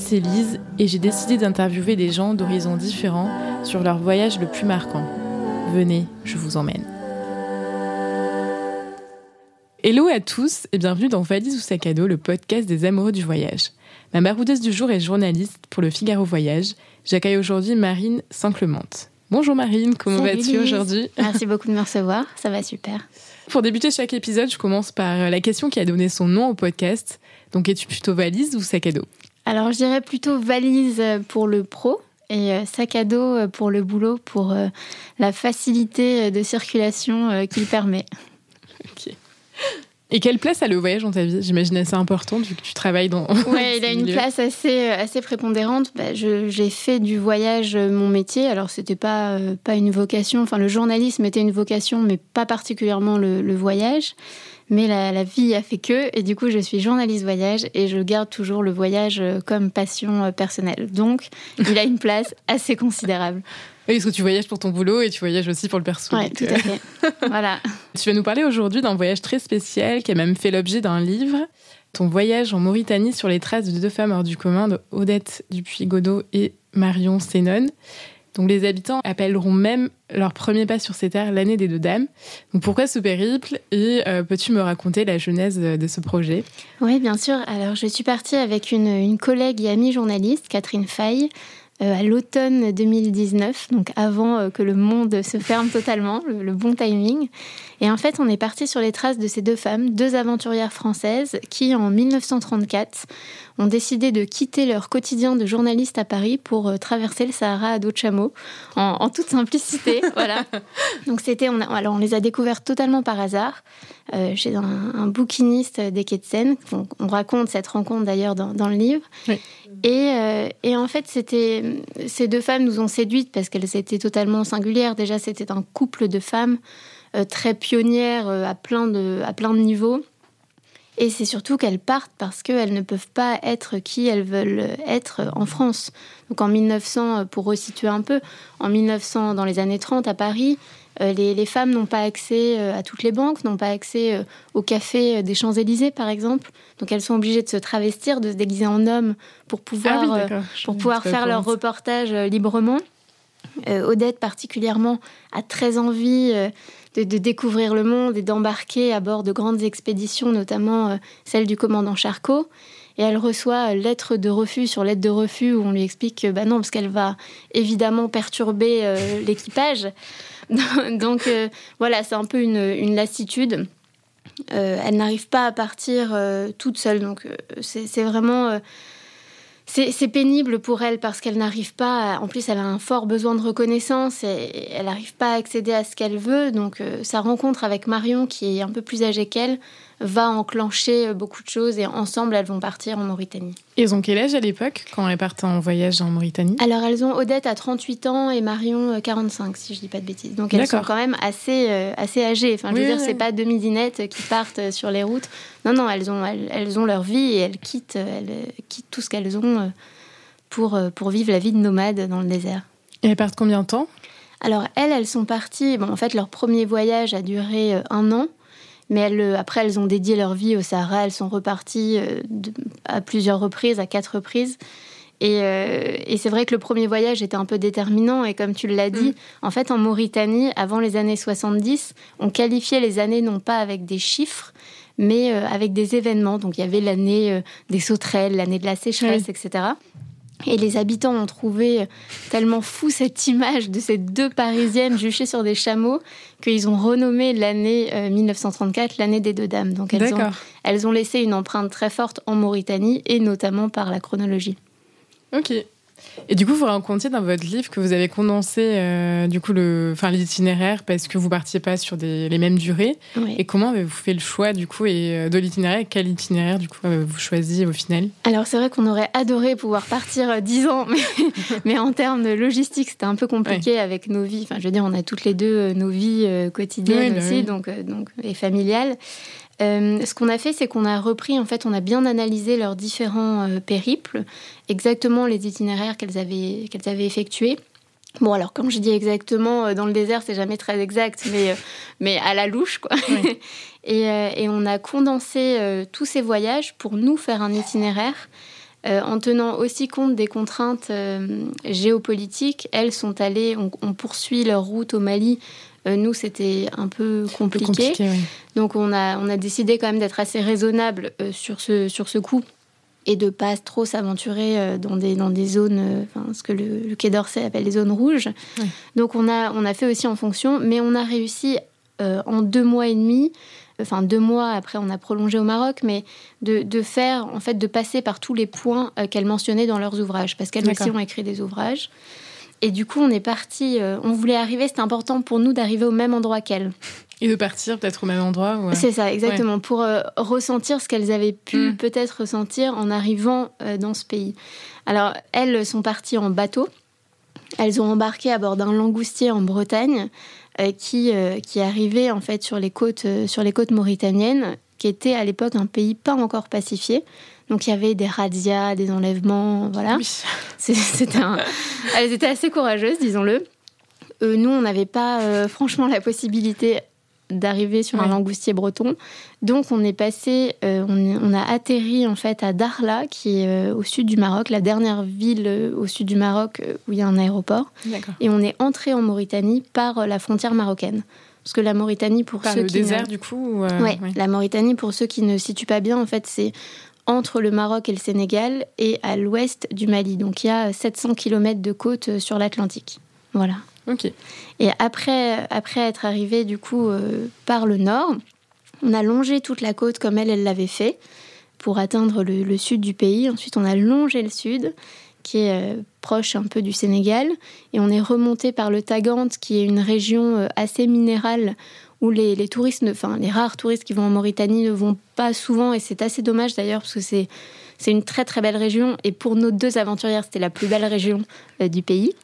c'est Lise et j'ai décidé d'interviewer des gens d'horizons différents sur leur voyage le plus marquant. Venez, je vous emmène. Hello à tous et bienvenue dans Valise ou sac à dos, le podcast des amoureux du voyage. Ma baroudeuse du jour est journaliste pour le Figaro Voyage. J'accueille aujourd'hui Marine Saint-Clemente. Bonjour Marine, comment vas-tu aujourd'hui? Merci beaucoup de me recevoir, ça va super. Pour débuter chaque épisode, je commence par la question qui a donné son nom au podcast. Donc es-tu plutôt valise ou sac à dos? Alors je dirais plutôt valise pour le pro et euh, sac à dos pour le boulot, pour euh, la facilité de circulation qu'il permet. Ok. Et quelle place a le voyage dans ta vie? J'imagine assez important vu que tu travailles dans. Oui, il a une place assez, assez prépondérante. Bah, j'ai fait du voyage mon métier. Alors, c'était pas, euh, pas une vocation. Enfin, le journalisme était une vocation, mais pas particulièrement le, le voyage. Mais la, la, vie a fait que. Et du coup, je suis journaliste voyage et je garde toujours le voyage comme passion personnelle. Donc, il a une place assez considérable. Oui, parce que tu voyages pour ton boulot et tu voyages aussi pour le perso. Oui, tout à fait. voilà. Tu vas nous parler aujourd'hui d'un voyage très spécial qui a même fait l'objet d'un livre. Ton voyage en Mauritanie sur les traces de deux femmes hors du commun, de Odette Dupuis-Godot et Marion Sénon. Donc les habitants appelleront même leur premier pas sur ces terres l'année des deux dames. Donc pourquoi ce périple? Et euh, peux-tu me raconter la genèse de ce projet? Oui, bien sûr. Alors je suis partie avec une, collègue et amie journaliste, Catherine Faye, euh, à l'automne 2019, donc avant euh, que le monde se ferme totalement, le, bon timing. Et en fait, on est parti sur les traces de ces deux femmes, deux aventurières françaises, qui en 1934 ont décidé de quitter leur quotidien de journaliste à Paris pour euh, traverser le Sahara à dos de chameau, en, toute simplicité. voilà. Donc c'était, on, alors on les a découvertes totalement par hasard. Euh, chez un, un, bouquiniste des quais de Seine. On, on raconte cette rencontre d'ailleurs dans, dans, le livre. Oui. Et, euh, et, en fait, c'était ces deux femmes nous ont séduites parce qu'elles étaient totalement singulières. Déjà, c'était un couple de femmes euh, très pionnières à plein de à plein de niveaux. Et c'est surtout qu'elles partent parce qu'elles ne peuvent pas être qui elles veulent être en France. Donc en 1900, pour resituer un peu, en 1900, dans les années 30 à Paris, euh, les, les, femmes n'ont pas accès euh, à toutes les banques, n'ont pas accès euh, au café des Champs-Élysées, par exemple. Donc elles sont obligées de se travestir, de se déguiser en homme pour pouvoir, ah oui, pour pouvoir faire leur reportage librement. Odette, particulièrement, a très envie de, découvrir le monde et d'embarquer à bord de grandes expéditions, notamment celle du commandant Charcot. Et elle reçoit lettre de refus sur lettre de refus où on lui explique que bah non, parce qu'elle va évidemment perturber l'équipage. Donc euh, voilà, c'est un peu une, lassitude. Euh, elle n'arrive pas à partir euh, toute seule. Donc c'est vraiment c'est pénible pour elle parce qu'elle n'arrive pas. En plus, elle a un fort besoin de reconnaissance et elle n'arrive pas à accéder à ce qu'elle veut. Donc, sa rencontre avec Marion, qui est un peu plus âgée qu'elle, va enclencher beaucoup de choses et ensemble, elles vont partir en Mauritanie. Et elles ont quel âge à l'époque quand elles partent en voyage en Mauritanie? Alors, elles ont Odette à 38 ans et Marion 45, si je dis pas de bêtises. Donc, elles sont quand même assez, euh, assez âgées. Enfin, je veux dire, oui. c'est pas deux midinettes qui partent sur les routes. Non, non, elles ont, elles, elles ont leur vie et elles quittent, elles quittent tout ce qu'elles ont euh, pour, euh, pour vivre la vie de nomade dans le désert. Et elles partent combien de temps? Alors, elles, elles sont parties. Bon, en fait, leur premier voyage a duré euh, un an. Mais elles, après, elles ont dédié leur vie au Sahara. Elles sont reparties euh, à plusieurs reprises, à quatre reprises. Et, euh, et c'est vrai que le premier voyage était un peu déterminant. Et comme tu l'as dit, mmh. en fait, en Mauritanie, avant les années 70, on qualifiait les années non pas avec des chiffres, mais euh, avec des événements. Donc il y avait l'année euh, des sauterelles, l'année de la sécheresse, Oui. etc. Et les habitants ont trouvé tellement fou cette image de ces deux Parisiennes juchées sur des chameaux qu'ils ont renommé l'année euh, 1934 l'année des deux dames. Donc elles ont, elles ont laissé une empreinte très forte en Mauritanie et notamment par la chronologie. Ok. Et du coup, vous racontiez dans votre livre que vous avez condensé euh, du coup le, enfin l'itinéraire parce que vous partiez pas sur des, les mêmes durées. Oui. Et comment avez-vous fait le choix du coup et euh, de l'itinéraire? Quel itinéraire du coup avez-vous choisi au final? Alors c'est vrai qu'on aurait adoré pouvoir partir euh, 10 ans, mais, mais en termes de logistique, c'était un peu compliqué avec nos vies. Enfin, je veux dire, on a toutes les deux euh, nos vies euh, quotidiennes Oui, bah aussi, oui. donc, euh, donc et familiales. Euh, ce qu'on a fait, c'est qu'on a repris, en fait, on a bien analysé leurs différents euh, périples, exactement les itinéraires qu'elles avaient, qu'elles avaient effectués. Bon, alors, comme je dis exactement, euh, dans le désert, c'est jamais très exact, mais, mais à la louche, quoi. Oui. et, et on a condensé tous ces voyages pour nous faire un itinéraire en tenant aussi compte des contraintes géopolitiques. Elles sont allées, on, poursuit leur route au Mali. nous, c'était un peu compliqué. Donc, on a, on a décidé quand même d'être assez raisonnable sur, ce, sur ce coup et de pas trop s'aventurer dans des, dans des zones, enfin, ce que le, Quai d'Orsay appelle les zones rouges. Donc, on a, on a fait aussi en fonction, mais on a réussi en deux mois et demi enfin deux mois après on a prolongé au Maroc, mais de, faire, en fait, de passer par tous les points euh, qu'elles mentionnaient dans leurs ouvrages, parce qu'elles aussi ont écrit des ouvrages. Et du coup, on est parti, euh, on voulait arriver, c'était important pour nous d'arriver au même endroit qu'elles. Et de partir peut-être au même endroit C'est ça, exactement, pour euh, ressentir ce qu'elles avaient pu mm. peut-être ressentir en arrivant dans ce pays. Alors, elles sont parties en bateau. Elles ont embarqué à bord d'un langoustier en Bretagne. Euh, qui, euh, qui arrivait en fait sur les côtes, euh, sur les côtes mauritaniennes, qui était à l'époque un pays pas encore pacifié. Donc il y avait des razzias, des enlèvements, voilà. C'était un... Elles étaient assez courageuses, disons-le. nous, on n'avait pas franchement la possibilité d'arriver sur un langoustier breton. Donc on est passé, euh, on, a atterri en fait à Darla, qui est euh, au sud du Maroc, la dernière ville euh, au sud du Maroc où il y a un aéroport. Et on est entré en Mauritanie par la frontière marocaine. Parce que la Mauritanie, pour par ceux le qui désert du coup. Ouais, la Mauritanie, pour ceux qui ne situent pas bien, en fait, c'est entre le Maroc et le Sénégal et à l'ouest du Mali. Donc il y a 700 km de côte sur l'Atlantique. Voilà. Et après, après être arrivé du coup euh, par le nord, on a longé toute la côte comme elle, elle l'avait fait pour atteindre le, sud du pays. Ensuite, on a longé le sud, qui est euh, proche un peu du Sénégal, et on est remonté par le Tagant, qui est une région euh, assez minérale où les, les, touristes, enfin les rares touristes qui vont en Mauritanie ne vont pas souvent, et c'est assez dommage d'ailleurs parce que c'est c'est une très très belle région, et pour nos deux aventurières, c'était la plus belle région du pays.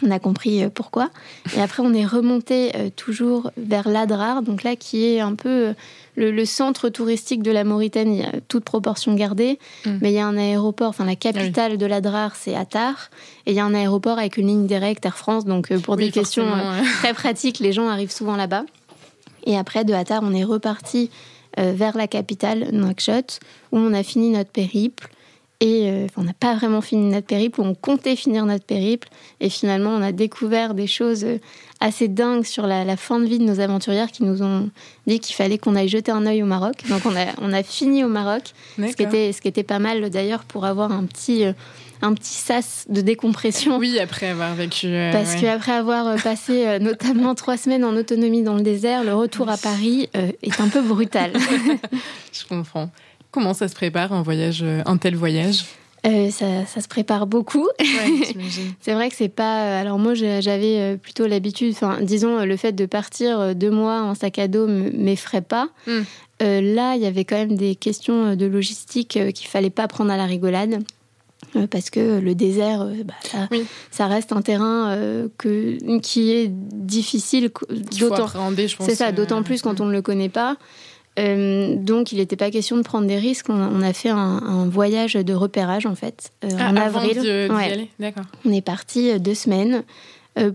On a compris euh, pourquoi. Et après, on est remonté euh, toujours vers l'Adrar, donc là, qui est un peu euh, le, centre touristique de la Mauritanie, toute proportion gardée. Mm. Mais il y a un aéroport, enfin, la capitale de l'Adrar, c'est Attar. Et il y a un aéroport avec une ligne directe Air France. Donc, pour des questions très pratiques, les gens arrivent souvent là-bas. Et après, de Attar, on est reparti vers la capitale, Nouakchott, où on a fini notre périple. Et euh, on n'a pas vraiment fini notre périple, on comptait finir notre périple. Et finalement, on a découvert des choses euh, assez dingues sur la, fin de vie de nos aventurières qui nous ont dit qu'il fallait qu'on aille jeter un œil au Maroc. Donc on a, on a fini au Maroc, ce qui, était, ce qui était pas mal d'ailleurs pour avoir un petit, euh, un petit sas de décompression. Oui, après avoir vécu. Parce qu'après avoir passé notamment trois semaines en autonomie dans le désert, le retour à Paris est un peu brutal. Je comprends. Comment ça se prépare un voyage, euh, un tel voyage? Euh, ça, ça, se prépare beaucoup. c'est vrai que c'est pas. Euh, alors moi, j'avais plutôt l'habitude. Enfin, disons, le fait de partir deux mois en sac à dos m'effraie pas. Hmm. là, il y avait quand même des questions de logistique qu'il fallait pas prendre à la rigolade. Parce que le désert, bah, ça, reste un terrain que, qui est difficile. D'autant, c'est ça, d'autant plus quand on ne le connaît pas. Euh, donc, il n'était pas question de prendre des risques. On, a fait un, voyage de repérage, en fait, euh, ah, en avril. Ouais. D'accord. On est parti euh, deux semaines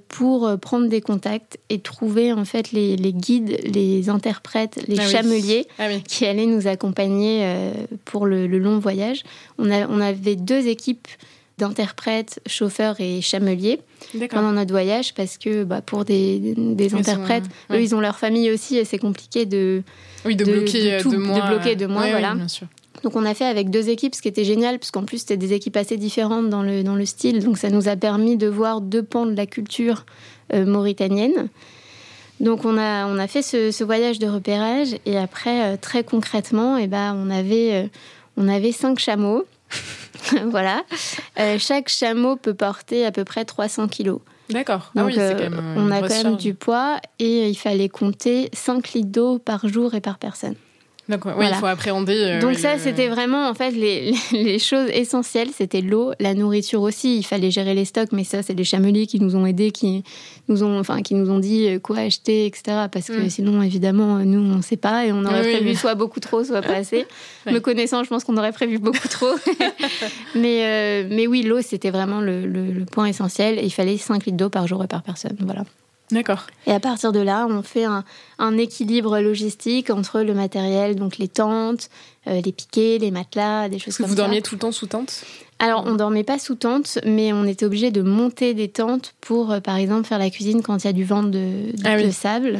pour prendre des contacts et trouver, en fait, les, guides, les interprètes, les ah chameliers ah qui allaient nous accompagner pour le, long voyage. On, a, on avait deux équipes d'interprètes, chauffeurs et chameliers pendant notre voyage parce que bah, pour des, des interprètes, eux, ils ont leur famille aussi et c'est compliqué de, oui, de, bloquer de, moi. De bloquer de moi, voilà. Donc on a fait avec deux équipes, ce qui était génial, puisqu'en plus c'était des équipes assez différentes dans le, dans le style. Donc ça nous a permis de voir deux pans de la culture euh, mauritanienne. Donc on a, on a fait ce, voyage de repérage et après, euh, très concrètement, eh ben, on, avait, euh, on avait cinq chameaux. voilà. chaque chameau peut porter à peu près 300 kilos. D'accord. Ah Donc, euh, on a quand même du poids et il fallait compter 5 litres d'eau par jour et par personne. Donc, oui, il faut appréhender. Euh, Donc, ça, c'était vraiment, en fait, les, les choses essentielles. C'était l'eau, la nourriture aussi. Il fallait gérer les stocks, mais ça, c'est les chameliers qui nous ont aidés, qui nous ont, enfin, qui nous ont dit euh, quoi acheter, etc. Parce que mm. sinon, évidemment, nous, on ne sait pas et on aurait prévu soit beaucoup trop, soit pas assez. Me connaissant, je pense qu'on aurait prévu beaucoup trop. mais, euh, mais oui, l'eau, c'était vraiment le, le, point essentiel. Et il fallait 5 litres d'eau par jour et par personne. Voilà. D'accord. Et à partir de là, on fait un, équilibre logistique entre le matériel, donc les tentes, euh, les piquets, les matelas, des choses comme ça. Vous dormiez tout le temps sous tente? Alors, on dormait pas sous tente, mais on était obligé de monter des tentes pour, euh, par exemple, faire la cuisine quand il y a du vent de, ah sable.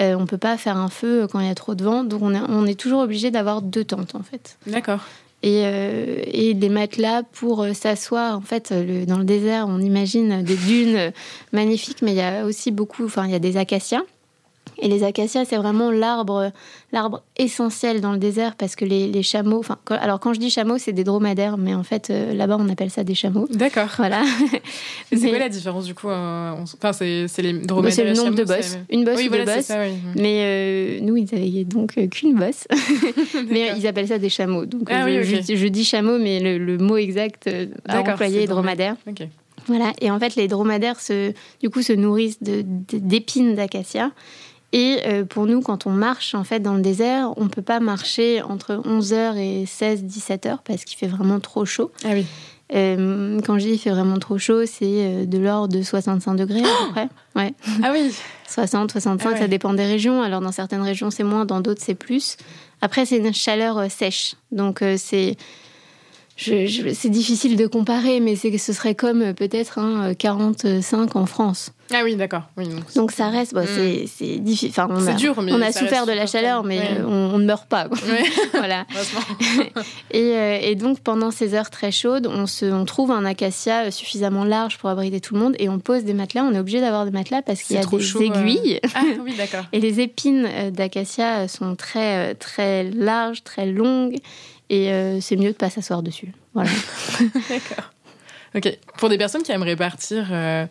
Euh, on peut pas faire un feu quand il y a trop de vent, donc on on est toujours obligé d'avoir deux tentes en fait. D'accord. Et, euh, et, des matelas pour euh, s'asseoir. En fait, dans le désert, on imagine des dunes magnifiques, mais il y a aussi beaucoup, enfin, il y a des acacias. Et les acacias, c'est vraiment l'arbre, l'arbre essentiel dans le désert parce que les, chameaux, enfin, alors quand je dis chameaux, c'est des dromadaires, mais en fait, euh, là-bas, on appelle ça des chameaux. D'accord. Voilà. c'est quoi la différence du coup euh, Enfin, c'est, les dromadaires. Bah, c'est le nombre de bosses. Une bosse oui, ou deux bosses. Mais euh, nous, ils avaient donc qu'une bosse. mais ils appellent ça des chameaux. Donc, ah je, dis chameaux, mais le, mot exact à employer est dromadaire. Voilà, et en fait, les dromadaires, se, du coup, se nourrissent d'épines d'acacia. Et euh, pour nous, quand on marche en fait dans le désert, on peut pas marcher entre 11h et 16-17h parce qu'il fait vraiment trop chaud. Ah oui. Euh, quand je dis il fait vraiment trop chaud, c'est euh, de l'ordre de 65 degrés à peu près. Ouais. Ah oui 60, 65, ah ça dépend des régions. Alors dans certaines régions c'est moins, dans d'autres c'est plus. Après c'est une chaleur sèche. Donc c'est c'est difficile de comparer, mais ce serait comme euh, peut-être un 45 en France. Ah oui, d'accord. donc, ça reste, hmm. c'est difficile. Enfin, on a, dur, mais on a souffert de la chaleur, mais on, ne meurt pas. voilà. et, euh, et, donc pendant ces heures très chaudes, on, se, on trouve un acacia suffisamment large pour abriter tout le monde et on pose des matelas. On est obligé d'avoir des matelas parce qu'il y a des aiguilles. Ah oui, d'accord. et les épines euh, d'acacia sont très très larges, très longues. Et euh, c'est mieux de pas s'asseoir dessus. Voilà. D'accord. Ok. Pour des personnes qui aimeraient partir, euh,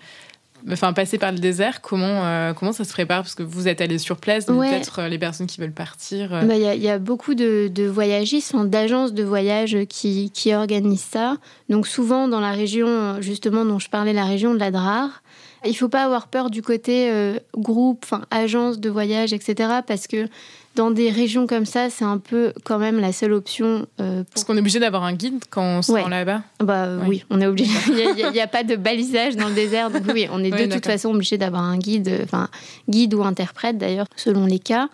enfin passer par le désert, comment euh, comment ça se prépare? Parce que vous êtes allé sur place, donc peut-être les personnes qui veulent partir. Bah, il y, y, a beaucoup de, de voyagistes, d'agences de voyage qui, qui organisent ça. Donc souvent dans la région, justement dont je parlais, la région de la Drare. Il faut pas avoir peur du côté groupe, enfin agence de voyage, etc. Parce que dans des régions comme ça, c'est un peu quand même la seule option. Euh, Parce qu'on est obligé d'avoir un guide quand on se rend là-bas Bah oui, on est obligé. Il n'y a, pas de balisage dans le désert, donc oui, on est de toute façon obligé d'avoir un guide, enfin guide ou interprète d'ailleurs, selon les cas.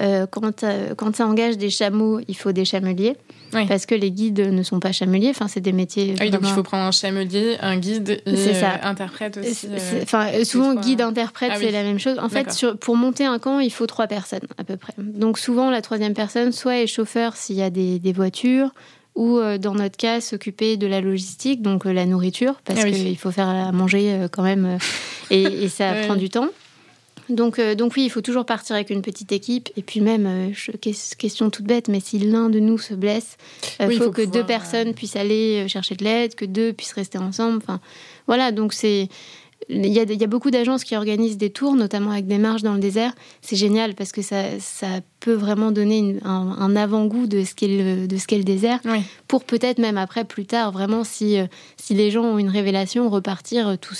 Euh, quand, euh, quand ça engage des chameaux, il faut des chameliers. Parce que les guides ne sont pas chameliers, enfin, c'est des métiers. Ah oui, donc il faut prendre un chamelier, un guide et ça. Euh, interprète aussi. Enfin, souvent, guide-interprète, ah c'est la même chose. En fait, pour monter un camp, il faut trois personnes à peu près. Donc souvent, la troisième personne, soit est chauffeur s'il y a des, des voitures, ou dans notre cas s'occuper de la logistique, donc la nourriture, parce ah qu'il faut faire à manger quand même, et, et ça prend du temps. Donc, euh, donc oui, il faut toujours partir avec une petite équipe. Et puis même, euh, question toute bête, mais si l'un de nous se blesse, euh, il faut, que deux personnes puissent aller chercher de l'aide, que deux puissent rester ensemble. Enfin, voilà, donc c'est... Il y, a, il y a beaucoup d'agences qui organisent des tours, notamment avec des marches dans le désert. C'est génial parce que ça, ça peut vraiment donner un, avant-goût de ce qu'est le, de ce qu'est le désert. Pour peut-être même après, plus tard, vraiment, si, si les gens ont une révélation, repartir tout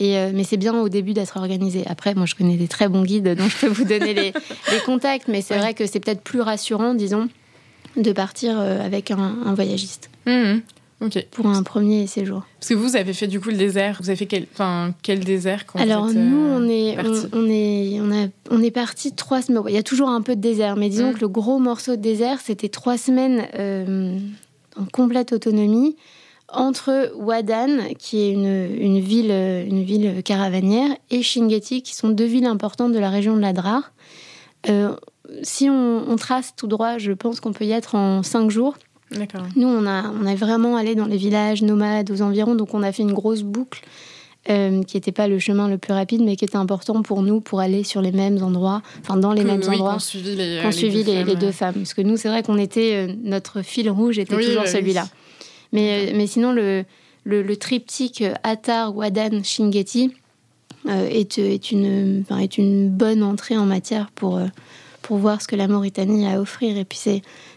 Euh, mais c'est bien au début d'être organisé. Après, moi, je connais des très bons guides, donc je peux vous donner les, contacts, mais c'est vrai que c'est peut-être plus rassurant, disons, de partir euh, avec un, voyagiste. Mmh. Pour un premier séjour. Parce que vous avez fait du coup le désert. Vous avez fait quel, enfin, quel désert quand Alors vous êtes, nous, on est, on, est, on, a, on est parti trois semaines. Il y a toujours un peu de désert, mais disons mmh. que le gros morceau de désert, c'était trois semaines euh, en complète autonomie entre Wadan, qui est une, ville, une ville caravanière, et Shingeti, qui sont deux villes importantes de la région de l'Adrar. Euh, si on, trace tout droit, je pense qu'on peut y être en cinq jours. Nous, on a, on a vraiment allé dans les villages nomades aux environs, donc on a fait une grosse boucle euh, qui n'était pas le chemin le plus rapide, mais qui était important pour nous pour aller sur les mêmes endroits, enfin dans les mêmes endroits. Qu'on suivit les, les, deux, femmes, Parce que nous, c'est vrai qu'on était, euh, notre fil rouge était toujours celui-là. Mais, mais sinon, le, le, triptyque Attar, Wadan, Shingeti euh, est, est, une, est une bonne entrée en matière pour, euh, pour voir ce que la Mauritanie a à offrir. Et puis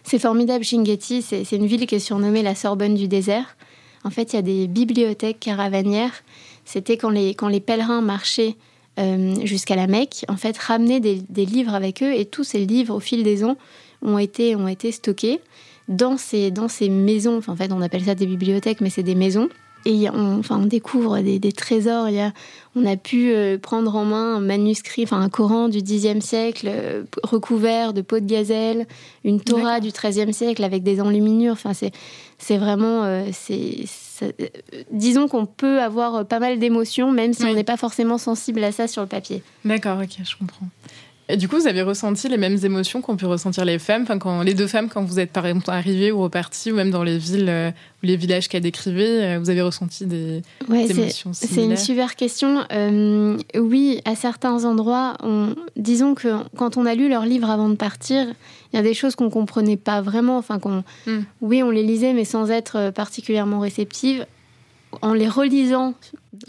c'est formidable, Shingeti, c'est une ville qui est surnommée la Sorbonne du désert. En fait, il y a des bibliothèques caravanières. C'était quand les, quand les pèlerins marchaient euh, jusqu'à la Mecque, en fait, ramenaient des, des, livres avec eux et tous ces livres, au fil des ans, ont été, ont été stockés dans ces, dans ces maisons, en fait on appelle ça des bibliothèques, mais c'est des maisons. et on, enfin, on découvre des, des trésors. Il y a, on a pu euh, prendre en main un manuscrit, enfin un Coran du Xe siècle euh, recouvert de peau de gazelle, une Torah du XIIIe siècle avec des enluminures. Enfin, c'est, c'est vraiment, euh, c'est, disons qu'on peut avoir pas mal d'émotions, même si on n'est pas forcément sensible à ça sur le papier. D'accord, ok, je comprends. Et du coup, vous avez ressenti les mêmes émotions qu'ont pu ressentir les femmes, enfin, quand, les deux femmes, quand vous êtes par exemple arrivées ou reparties, ou même dans les villes euh, ou les villages qu'elle décrivait, euh, vous avez ressenti des, émotions similaires C'est une super question. Euh, oui, à certains endroits, on, disons que quand on a lu leurs livres avant de partir, il y a des choses qu'on comprenait pas vraiment. Enfin, qu'on, hmm. oui, on les lisait, mais sans être particulièrement réceptive. En les relisant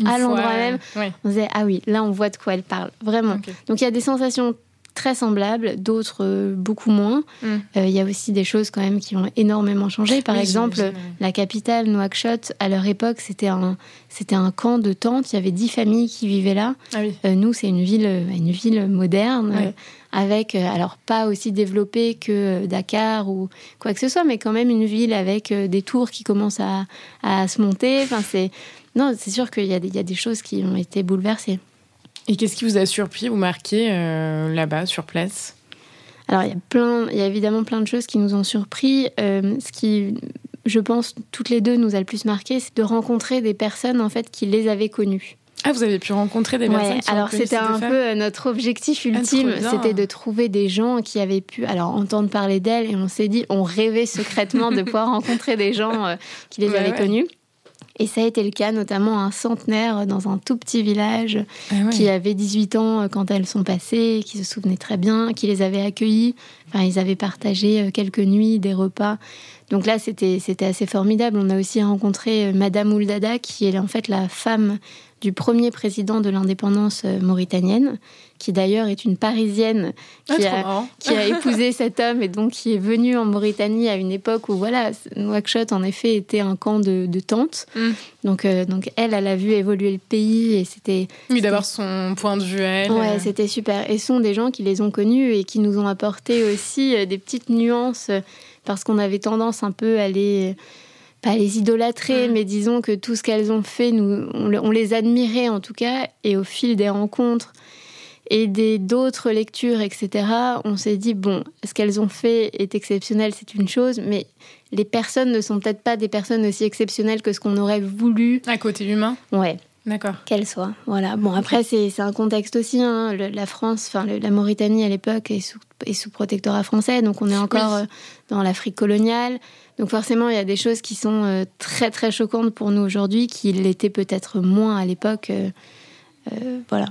à l'endroit même, on disait ah oui, là on voit de quoi elle parle, vraiment. Donc il y a des sensations très semblables, d'autres euh, beaucoup moins. Mm. Euh, il y a aussi des choses quand même qui ont énormément changé. Par exemple, la capitale, Nouakchott, à leur époque, c'était un, c'était un camp de tentes. Il y avait dix familles qui vivaient là. Ah euh, nous, c'est une ville, une ville moderne. avec, alors pas aussi développée que Dakar ou quoi que ce soit, mais quand même une ville avec des tours qui commencent à, à se monter. Enfin, c'est, non, c'est sûr qu'il y, y, a des choses qui ont été bouleversées. Et qu'est-ce qui vous a surpris ou marqué euh, là-bas, sur place? Alors, il y, a plein, il y a évidemment plein de choses qui nous ont surpris. Euh, ce qui, je pense, toutes les deux nous a le plus marqué, c'est de rencontrer des personnes en fait qui les avaient connues. Ah, vous avez pu rencontrer des personnes qui Alors c'était un peu euh, notre objectif ah, ultime, c'était de trouver des gens qui avaient pu alors entendre parler d'elles et on s'est dit, on rêvait secrètement de pouvoir rencontrer des gens qui les avaient connues. Et ça a été le cas, notamment un centenaire dans un tout petit village ah qui avait 18 ans euh, quand elles sont passées, qui se souvenait très bien, qui les avait accueillis. Enfin, ils avaient partagé euh, quelques nuits, des repas. Donc là, c'était assez formidable. On a aussi rencontré euh, Madame Ouldada, qui est en fait la femme du premier président de l'indépendance euh, mauritanienne, qui d'ailleurs est une Parisienne qui, ah, a, épousé cet homme et donc qui est venue en Mauritanie à une époque où voilà, Nouakchott en effet était un camp de, de tentes. Mm. Donc, euh, donc elle, elle a vu évoluer le pays et c'était. Oui, d'avoir son point de vue elle. Ouais, c'était super. Et ce sont des gens qui les ont connus et qui nous ont apporté aussi des petites nuances parce qu'on avait tendance un peu à les pas les idolâtrer, mais disons que tout ce qu'elles ont fait, nous, on, les admirait en tout cas, et au fil des rencontres et des d'autres lectures, etc., on s'est dit bon, ce qu'elles ont fait est exceptionnel, c'est une chose, mais les personnes ne sont peut-être pas des personnes aussi exceptionnelles que ce qu'on aurait voulu. À côté humain. Ouais. D'accord. Qu'elles soient. Voilà. Bon, après, c'est un contexte aussi. Hein. la France, enfin, la Mauritanie à l'époque est sous, est sous protectorat français, donc on est encore euh, dans l'Afrique coloniale. Donc forcément, il y a des choses qui sont euh, très très choquantes pour nous aujourd'hui, qui l'étaient peut-être moins à l'époque. Euh, euh, voilà.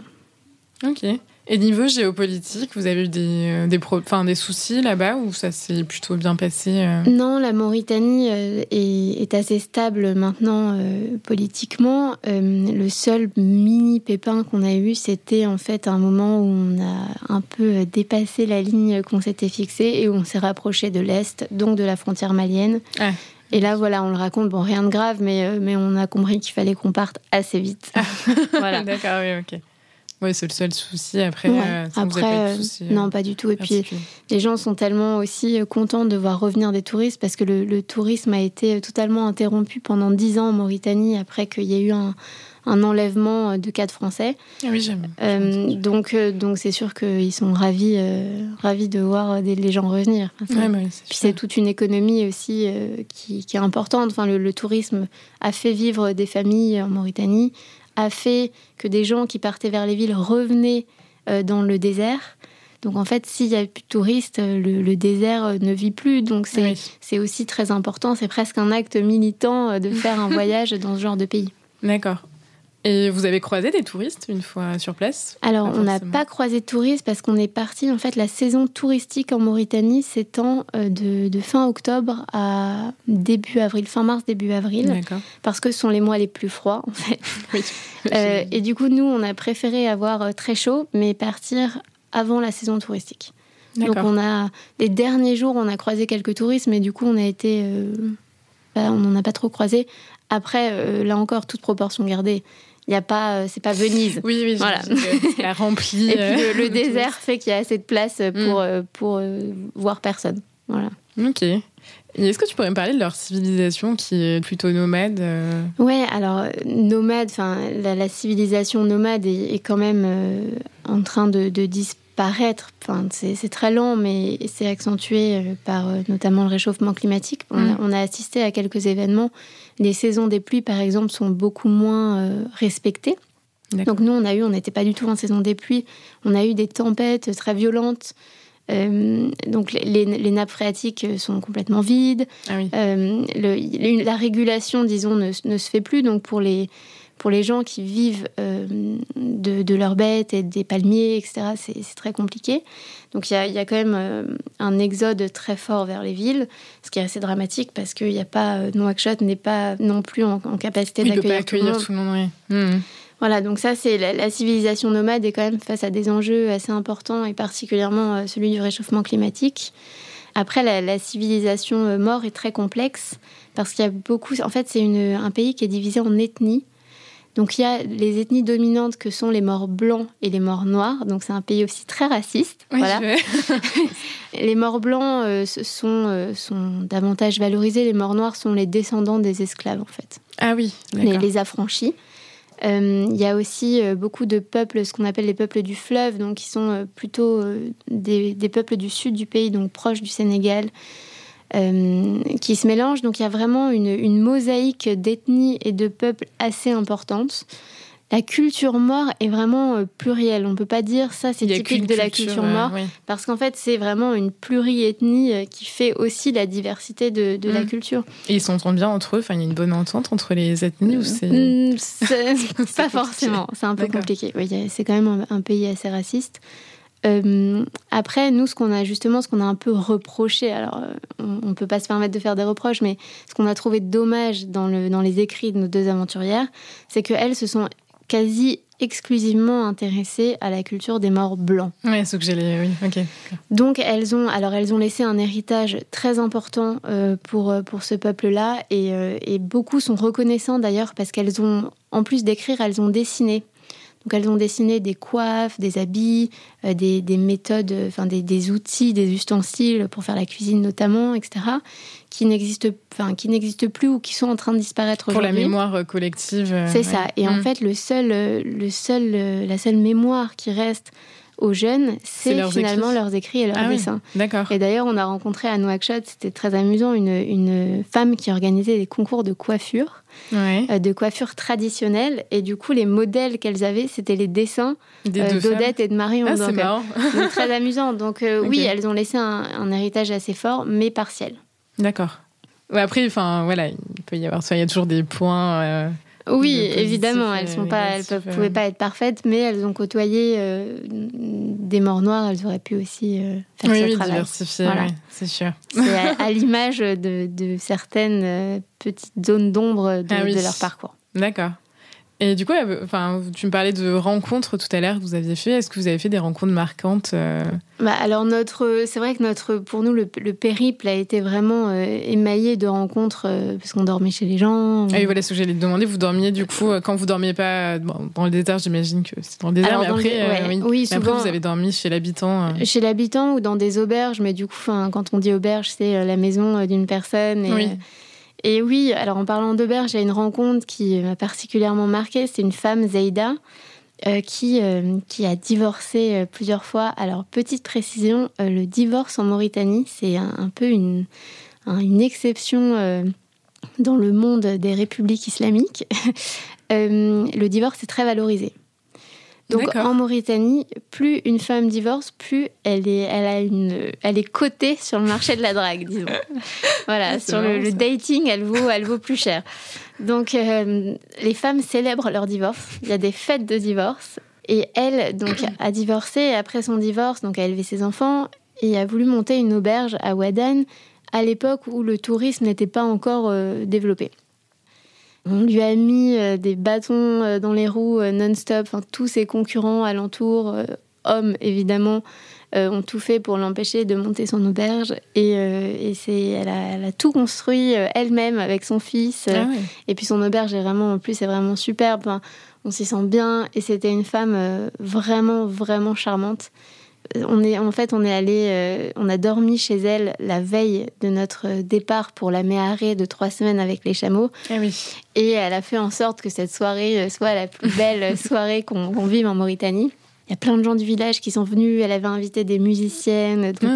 Ok. Et niveau géopolitique, vous avez eu des, des, des soucis là-bas ou ça s'est plutôt bien passé Non, la Mauritanie est, assez stable maintenant politiquement. le seul mini pépin qu'on a eu, c'était en fait un moment où on a un peu dépassé la ligne qu'on s'était fixée et où on s'est rapproché de l'Est, donc de la frontière malienne. Et là, voilà, on le raconte, bon, rien de grave, mais, mais on a compris qu'il fallait qu'on parte assez vite. Ah. voilà. D'accord, oui, ok. Oui, c'est le seul souci. Après, euh, Après pas euh, non, pas du tout. Et puis, les gens sont tellement aussi euh, contents de voir revenir des touristes parce que le, tourisme a été totalement interrompu pendant dix ans en Mauritanie après qu'il y ait eu un, un enlèvement de quatre Français. Ah oui, j'aime. donc, donc c'est sûr qu'ils sont ravis, ravis de voir des, les gens revenir. Enfin, puis c'est toute une économie aussi qui, qui, est importante. Enfin, le, le, tourisme a fait vivre des familles en Mauritanie a fait que des gens qui partaient vers les villes revenaient euh, dans le désert. Donc en fait, s'il n'y a plus de touristes, le, désert euh, ne vit plus. Donc c'est aussi très important. C'est presque un acte militant euh, de faire un voyage dans ce genre de pays. D'accord. Et vous avez croisé des touristes une fois sur place? Alors, on n'a pas croisé de touristes parce qu'on est parti. En fait, la saison touristique en Mauritanie s'étend euh, de, de, fin octobre à début avril, fin mars, début avril. Parce que ce sont les mois les plus froids, en fait. Oui. Euh, et du coup, nous, on a préféré avoir euh, très chaud, mais partir avant la saison touristique. Donc, on a les derniers jours, on a croisé quelques touristes, mais du coup, on a été, bah, on n'en a pas trop croisé. Après, là encore, toute proportion gardée il y a pas euh, c'est pas Venise. Oui oui voilà. la rempli et puis le, désert fait qu'il y a assez de place pour mm. euh, pour euh, voir personne. Voilà. Ok. Est-ce que tu pourrais me parler de leur civilisation qui est plutôt nomade Ouais, alors nomade, enfin la, civilisation nomade est, quand même en train de, disparaître. Enfin, c'est très lent, mais c'est accentué par notamment le réchauffement climatique. On, a, mm. on, a, assisté à quelques événements. Les saisons des pluies, par exemple, sont beaucoup moins respectées. Donc nous, on a eu, on n'était pas du tout en saison des pluies. On a eu des tempêtes très violentes. Euh, donc les, nappes phréatiques sont complètement vides. Ah euh, la régulation, disons, ne, se fait plus. Donc pour les, pour les gens qui vivent euh, de, leurs bêtes et des palmiers, etc., c'est très compliqué. Donc il y a, quand même un exode très fort vers les villes, ce qui est assez dramatique parce n'y a pas, Nouakchott n'est pas non plus en, capacité d'accueillir tout, tout, le monde. Oui. Mmh. Voilà, donc ça, c'est la, civilisation nomade est quand même face à des enjeux assez importants et particulièrement euh, celui du réchauffement climatique. Après, la, civilisation euh, mort est très complexe parce qu'il y a beaucoup. En fait, c'est un pays qui est divisé en ethnies. Donc il y a les ethnies dominantes que sont les morts blancs et les morts noirs. Donc c'est un pays aussi très raciste. voilà. les morts blancs euh, sont, sont davantage valorisés. Les morts noirs sont les descendants des esclaves en fait. Ah oui. Les, les affranchis. Euh, il y a aussi euh, beaucoup de peuples, ce qu'on appelle les peuples du fleuve, donc qui sont euh, plutôt des, peuples du sud du pays, donc proches du Sénégal, qui se mélangent. Donc il y a vraiment une, une mosaïque d'ethnies et de peuples assez importante la culture mort est vraiment euh, plurielle. On ne peut pas dire ça, c'est typique de la culture, mort, parce qu'en fait, c'est vraiment une pluriethnie euh, qui fait aussi la diversité de, la mm. culture. Et ils s'entendent bien entre eux Enfin, il y a une bonne entente entre les ethnies ou c'est... Mm, pas forcément, c'est un peu compliqué. c'est quand même un, pays assez raciste. Euh, après, nous, ce qu'on a justement, ce qu'on a un peu reproché, alors on ne peut pas se permettre de faire des reproches, mais ce qu'on a trouvé dommage dans, le, dans les écrits de nos deux aventurières, c'est qu'elles se sont quasi exclusivement intéressées à la culture des morts blancs. Oui, ce que j'ai oui, ok. Donc elles ont, alors elles ont laissé un héritage très important euh, pour euh, pour ce peuple-là et, euh, et, beaucoup sont reconnaissants d'ailleurs parce qu'elles ont, en plus d'écrire, elles ont dessiné. Donc elles ont dessiné des coiffes, des habits, des, des, méthodes, enfin des, des, outils, des ustensiles pour faire la cuisine notamment, etc qui n'existent enfin qui n'existent plus ou qui sont en train de disparaître pour la mémoire euh, collective euh, c'est ça. et en mm. fait le seul euh, le seul la seule mémoire qui reste aux jeunes, c'est finalement leurs écrits et leurs ah dessins. D'accord. Et d'ailleurs, on a rencontré à Nouakchott, c'était très amusant, une, une, femme qui organisait des concours de coiffure, de coiffure traditionnelle. Et du coup, les modèles qu'elles avaient, c'était les dessins d'Odette et de Marion. Ah, c'est marrant. très amusant. Donc oui, elles ont laissé un, un héritage assez fort, mais partiel. D'accord. après, enfin, voilà, il peut y avoir, il y a toujours des points. Euh, oui, évidemment, elles sont pas, elles peuvent, pouvaient pas être parfaites, mais elles ont côtoyé euh, des morts noires. Elles auraient pu aussi euh, faire oui, ce oui, travail. diversifier, oui, c'est sûr. C'est à, l'image de, de, certaines petites zones d'ombre de, ah de leur parcours. D'accord. Et du coup, enfin, tu me parlais de rencontres tout à l'heure que vous aviez fait. Est-ce que vous avez fait des rencontres marquantes euh? Bah, Alors, notre, c'est vrai que notre, pour nous, le, périple a été vraiment euh, émaillé de rencontres euh, parce qu'on dormait chez les gens. Ah oui, voilà ce que j'allais te demander. Vous dormiez du coup, quand vous dormiez pas dans le désert, j'imagine que c'est dans le désert, mais après, oui. souvent, vous avez dormi chez l'habitant. Chez l'habitant ou dans des auberges, mais du coup, quand on dit auberge, c'est la maison d'une personne. Et, oui. Et oui, alors en parlant d'auberge, a une rencontre qui m'a particulièrement marquée. C'est une femme, Zeida, euh, qui, euh, qui a divorcé euh, plusieurs fois. Alors, petite précision, le divorce en Mauritanie, c'est un, peu une, une exception dans le monde des républiques islamiques. le divorce est très valorisé. Donc en Mauritanie, plus une femme divorce, plus elle est, elle a une, elle est cotée sur le marché de la drague, disons. voilà, sur le, dating, elle vaut, elle vaut plus cher. Donc euh, les femmes célèbrent leur divorce. Il y a des fêtes de divorce. Et elle, donc, a divorcé. après son divorce, donc, a élevé ses enfants et a voulu monter une auberge à Wadan à l'époque où le tourisme n'était pas encore euh, développé. On lui a mis euh, des bâtons euh, dans les roues euh, non-stop. tous ses concurrents alentours, hommes évidemment, ont tout fait pour l'empêcher de monter son auberge. Et, c'est, elle a, tout construit elle-même avec son fils. Ah et puis son auberge est vraiment, en plus, c'est vraiment superbe. on s'y sent bien. Et c'était une femme vraiment, vraiment charmante. On est, en fait, on est allé, euh, on a dormi chez elle la veille de notre départ pour la méharée de trois semaines avec les chameaux. Ah oui. Et elle a fait en sorte que cette soirée soit la plus belle soirée qu'on vive en Mauritanie. Il y a plein de gens du village qui sont venus. Elle avait invité des musiciennes. Ah, tout,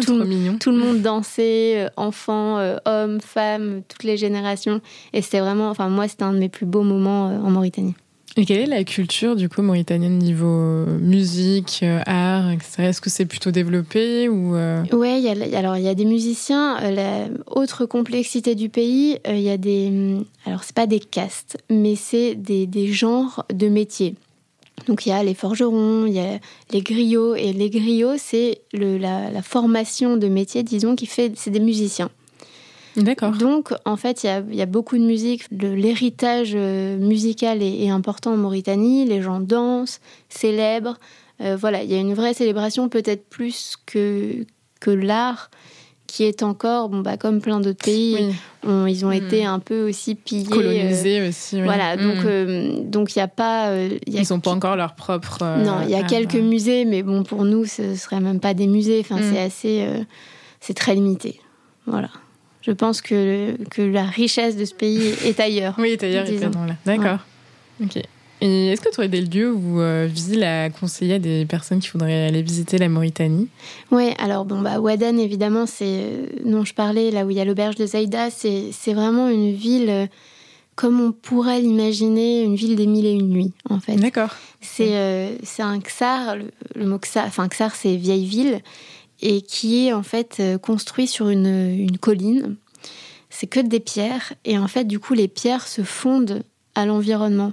tout, le monde dansait, enfants, hommes, femmes, toutes les générations. Et c'était vraiment, enfin moi, c'était un de mes plus beaux moments en Mauritanie. Et quelle est la culture du coup mauritanienne niveau euh, musique, euh, art, etc. Est-ce que c'est plutôt développé ou euh? Ouais, alors il y a des musiciens. la autre complexité du pays, il y a des, hum, alors c'est pas des castes, mais c'est des, des genres de métiers. Donc il y a les forgerons, il y a les griots et les griots c'est la, la, formation de métier, disons, qui fait c'est des musiciens. D'accord. Donc, en fait, il y a, beaucoup de musique. L'héritage euh, musical est, important en Mauritanie. Les gens dansent, célèbrent. Euh, voilà, il y a une vraie célébration, peut-être plus que, que l'art, qui est encore, bon, bah, comme plein d'autres pays, ils ont été hmm. un peu aussi pillés. Colonisés euh, aussi. Voilà, donc hmm. donc il n'y a pas. ils n'ont pas encore leur propre. non, il y a quelques musées, mais bon, pour nous, ce serait même pas des musées. Enfin, c'est hmm. assez. c'est très limité. Voilà. Je pense que, que la richesse de ce pays est ailleurs. oui, est ailleurs, là. D'accord. Ok. Et est-ce que tu aurais des lieux où euh, Visil a conseillé à des personnes qui voudraient aller visiter la Mauritanie? Oui, alors bon, bah, Wadan, évidemment, c'est euh, dont je parlais, là où il y a l'auberge de Zaïda, c'est vraiment une ville euh, comme on pourrait l'imaginer, une ville des mille et une nuits, en fait. D'accord. C'est un Ksar, le, le mot Ksar, enfin Ksar, c'est vieille ville et qui est en fait euh, construit sur une, une colline. C'est que des pierres et en fait du coup les pierres se fondent à l'environnement.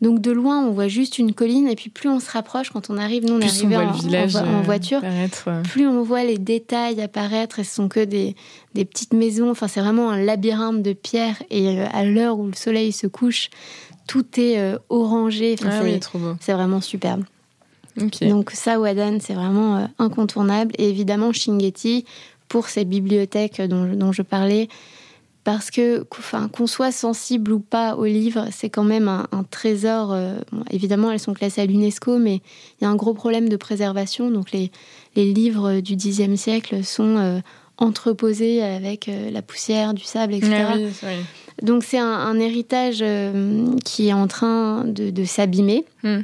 Donc de loin on voit juste une colline et puis plus on se rapproche quand on arrive, nous on est arrivé en, voiture, plus on voit les détails apparaître et ce sont que des, des petites maisons. Enfin c'est vraiment un labyrinthe de pierres et euh, à l'heure où le soleil se couche, tout est euh, orangé. ah c'est vraiment superbe. Donc ça, Wadan, c'est vraiment euh, incontournable. Et évidemment, Shingeti, pour ces bibliothèques dont, je parlais, parce que qu'on soit sensible ou pas aux livres, c'est quand même un, trésor. Euh, évidemment, elles sont classées à l'UNESCO, mais il y a un gros problème de préservation. Donc les, les livres du Xe siècle sont euh, entreposés avec la poussière, du sable, etc. Ah Donc c'est un, héritage qui est en train de, s'abîmer. Hmm.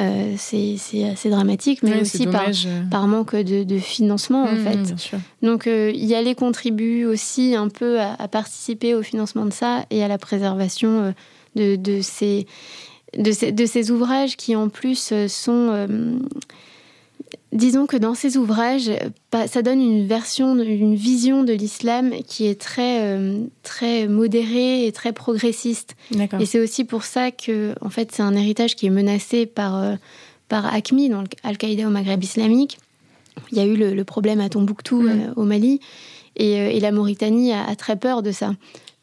Euh, c'est assez dramatique, mais aussi par, euh. par, manque de, financement, en mmh, fait. Donc, euh, y aller contribue aussi un peu à, participer au financement de ça et à la préservation de, de, ces, de, ces, de ces ouvrages qui, en plus, sont Disons que dans ces ouvrages, ça donne une version, une vision de l'islam qui est très, euh, très modérée et très progressiste. Et c'est aussi pour ça que, en fait, c'est un héritage qui est menacé par, euh, par ACMI, donc Al-Qaïda au Maghreb islamique. Il y a eu le, problème à Tombouctou, mm. euh, au Mali, et, la Mauritanie a, très peur de ça.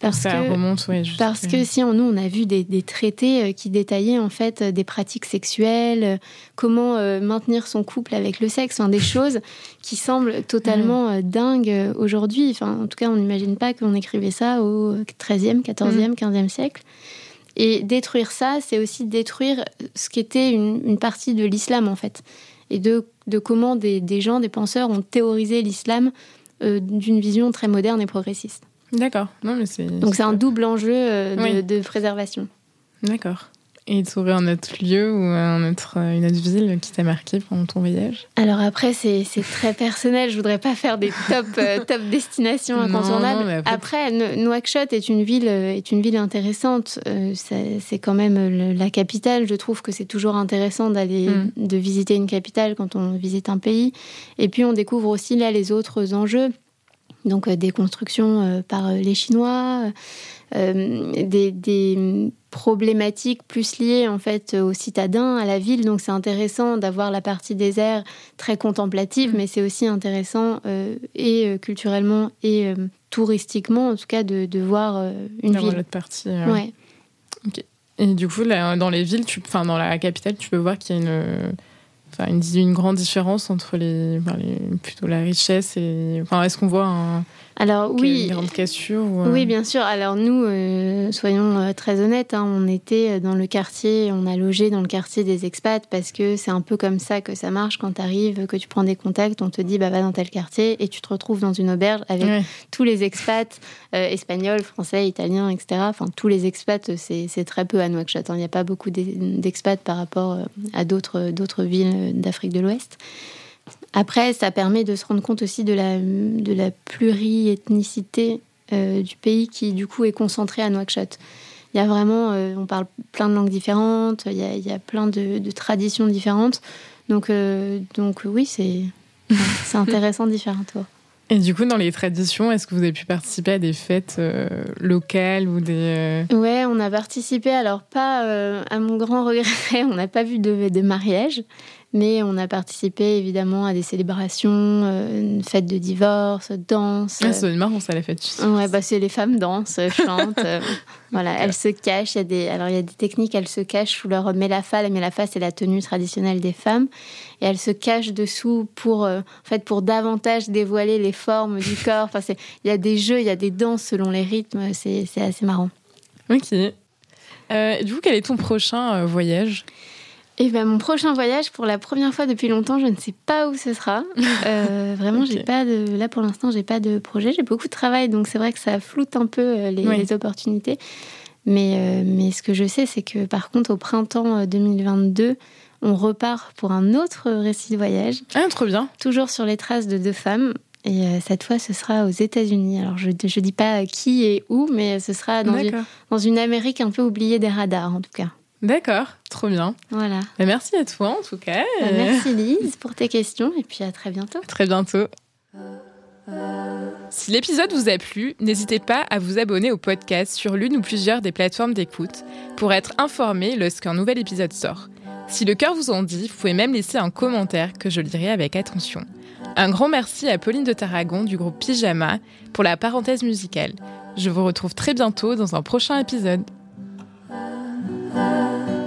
Parce ça que, remonte, parce que si en nous on a vu des, traités euh, qui détaillaient en fait euh, des pratiques sexuelles, euh, comment maintenir son couple avec le sexe, enfin, des choses qui semblent totalement dingues aujourd'hui. Enfin, en tout cas, on n'imagine pas qu'on écrivait ça au 13e, 14e, 15e siècle. Et détruire ça, c'est aussi détruire ce qui était une, partie de l'islam en fait, et de, de comment des, des, gens, des penseurs ont théorisé l'islam d'une vision très moderne et progressiste. D'accord. Non, mais c'est. Donc c'est un double enjeu euh, de, préservation. D'accord. Et tu aurais un autre lieu ou un autre, euh, une autre ville qui t'a marqué pendant ton voyage? Alors après, c'est très personnel. Je voudrais pas faire des top, euh, top destinations incontournables. après, Nouakchott est une ville, est une ville intéressante. c'est quand même la capitale. Je trouve que c'est toujours intéressant d'aller mm. de visiter une capitale quand on visite un pays. Et puis on découvre aussi là les autres enjeux donc euh, des constructions euh, par euh, les Chinois, des, problématiques plus liées en fait aux citadins, à la ville. Donc c'est intéressant d'avoir la partie désert très contemplative, mm. mais c'est aussi intéressant et culturellement et touristiquement en tout cas de, de voir une ville. l'autre partie. Ouais. Et du coup, là, dans les villes, tu, enfin dans la capitale, tu peux voir qu'il y a une une grande différence entre les, plutôt la richesse et. Enfin, est-ce qu'on voit un, alors oui, une grande cassure euh Oui, bien sûr. Alors nous, euh, soyons euh, très honnêtes, hein, on était dans le quartier, on a logé dans le quartier des expats parce que c'est un peu comme ça que ça marche quand tu arrives, que tu prends des contacts, on te dit bah va dans tel quartier et tu te retrouves dans une auberge avec tous les expats espagnols, français, italiens, etc. Enfin tous les expats, c'est très peu à Nouakchott. Hein. Il n'y a pas beaucoup d'expats par rapport à d'autres d'autres villes d'Afrique de l'Ouest. Après, ça permet de se rendre compte aussi de la, de la pluriethnicité euh, du pays qui, du coup, est concentré à Nouakchott. Il y a vraiment, euh, on parle plein de langues différentes, il y a, il y a plein de, de, traditions différentes. Donc, euh, donc oui, c'est c'est intéressant différent. Et du coup, dans les traditions, est-ce que vous avez pu participer à des fêtes locales ou des... Ouais, on a participé, alors pas à mon grand regret, on n'a pas vu de, de mariage, mais on a participé évidemment à des célébrations, euh, une fête de divorce, danse. Ah, c'est marrant ça, la fête. Ouais, bah, c'est les femmes dansent, euh, chantent. Euh, voilà, elles se cachent. Il y a des, alors il y a des techniques, elles se cachent sous leur mélafa. La mélafa, c'est la tenue traditionnelle des femmes. Et elles se cachent dessous pour, en fait, pour davantage dévoiler les formes du corps. Enfin, il y a des jeux, il y a des danses selon les rythmes. C'est assez marrant. Ok. du coup, quel est ton prochain voyage? Et ben, mon prochain voyage, pour la première fois depuis longtemps, je ne sais pas où ce sera. Euh, vraiment, j'ai pas de. Là, pour l'instant, j'ai pas de projet. J'ai beaucoup de travail, donc c'est vrai que ça floute un peu euh, les, opportunités. Mais, euh, mais ce que je sais, c'est que par contre, au printemps 2022, on repart pour un autre récit de voyage. Ah, trop bien. Toujours sur les traces de deux femmes. Et cette fois, ce sera aux États-Unis. Alors, je ne dis pas qui et où, mais ce sera dans dans une Amérique un peu oubliée des radars, en tout cas. D'accord, trop bien. Voilà. Bah, merci à toi en tout cas. Bah, merci Lise pour tes questions et puis à très bientôt. très bientôt. Si l'épisode vous a plu, n'hésitez pas à vous abonner au podcast sur l'une ou plusieurs des plateformes d'écoute pour être informé lorsqu'un nouvel épisode sort. Si le cœur vous en dit, vous pouvez même laisser un commentaire que je lirai avec attention. Un grand merci à Pauline de Tarragon du groupe Pyjama pour la parenthèse musicale. Je vous retrouve très bientôt dans un prochain épisode. love.